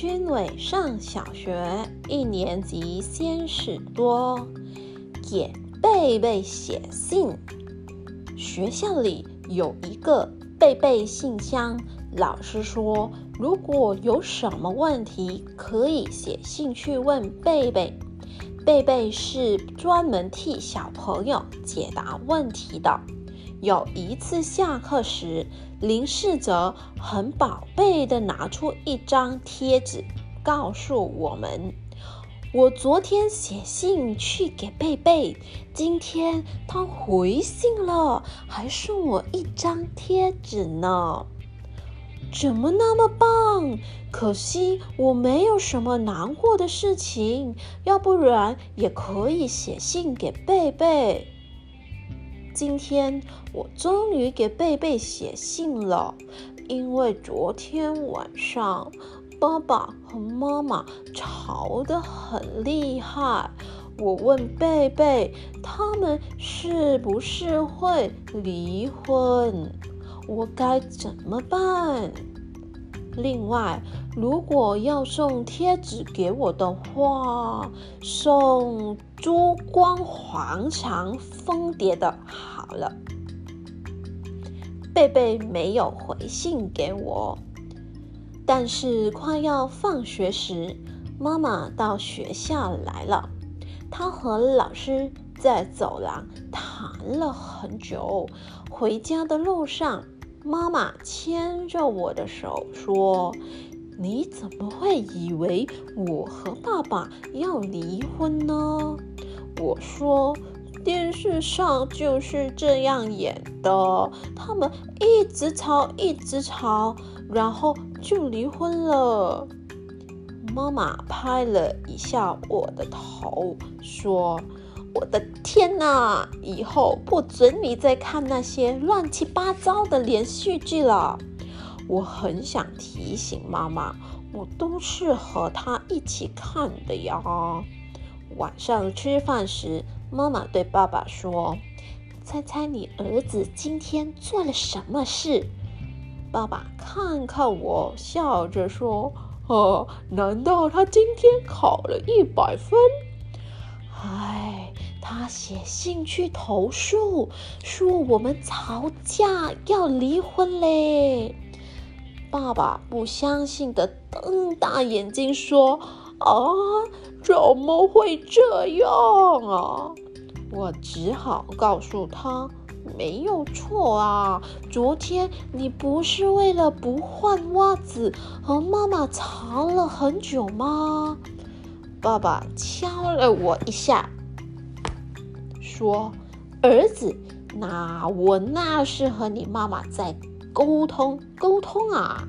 君伟上小学一年级，先是多，给贝贝写信。学校里有一个贝贝信箱，老师说，如果有什么问题，可以写信去问贝贝。贝贝是专门替小朋友解答问题的。有一次下课时，林世哲很宝贝的拿出一张贴纸，告诉我们：“我昨天写信去给贝贝，今天他回信了，还送我一张贴纸呢。怎么那么棒？可惜我没有什么难过的事情，要不然也可以写信给贝贝。”今天我终于给贝贝写信了，因为昨天晚上爸爸和妈妈吵得很厉害。我问贝贝，他们是不是会离婚？我该怎么办？另外，如果要送贴纸给我的话，送珠光黄长蜂蝶的好了。贝贝没有回信给我，但是快要放学时，妈妈到学校来了，她和老师在走廊谈了很久。回家的路上。妈妈牵着我的手说：“你怎么会以为我和爸爸要离婚呢？”我说：“电视上就是这样演的，他们一直吵，一直吵，然后就离婚了。”妈妈拍了一下我的头，说。我的天哪！以后不准你再看那些乱七八糟的连续剧了。我很想提醒妈妈，我都是和她一起看的呀。晚上吃饭时，妈妈对爸爸说：“猜猜你儿子今天做了什么事？”爸爸看看我，笑着说：“哦，难道他今天考了一百分？”唉。他写信去投诉，说我们吵架要离婚嘞。爸爸不相信的瞪大眼睛说：“啊，怎么会这样啊？”我只好告诉他：“没有错啊，昨天你不是为了不换袜子和妈妈吵了很久吗？”爸爸敲了我一下。说：“儿子，那我那是和你妈妈在沟通沟通啊。”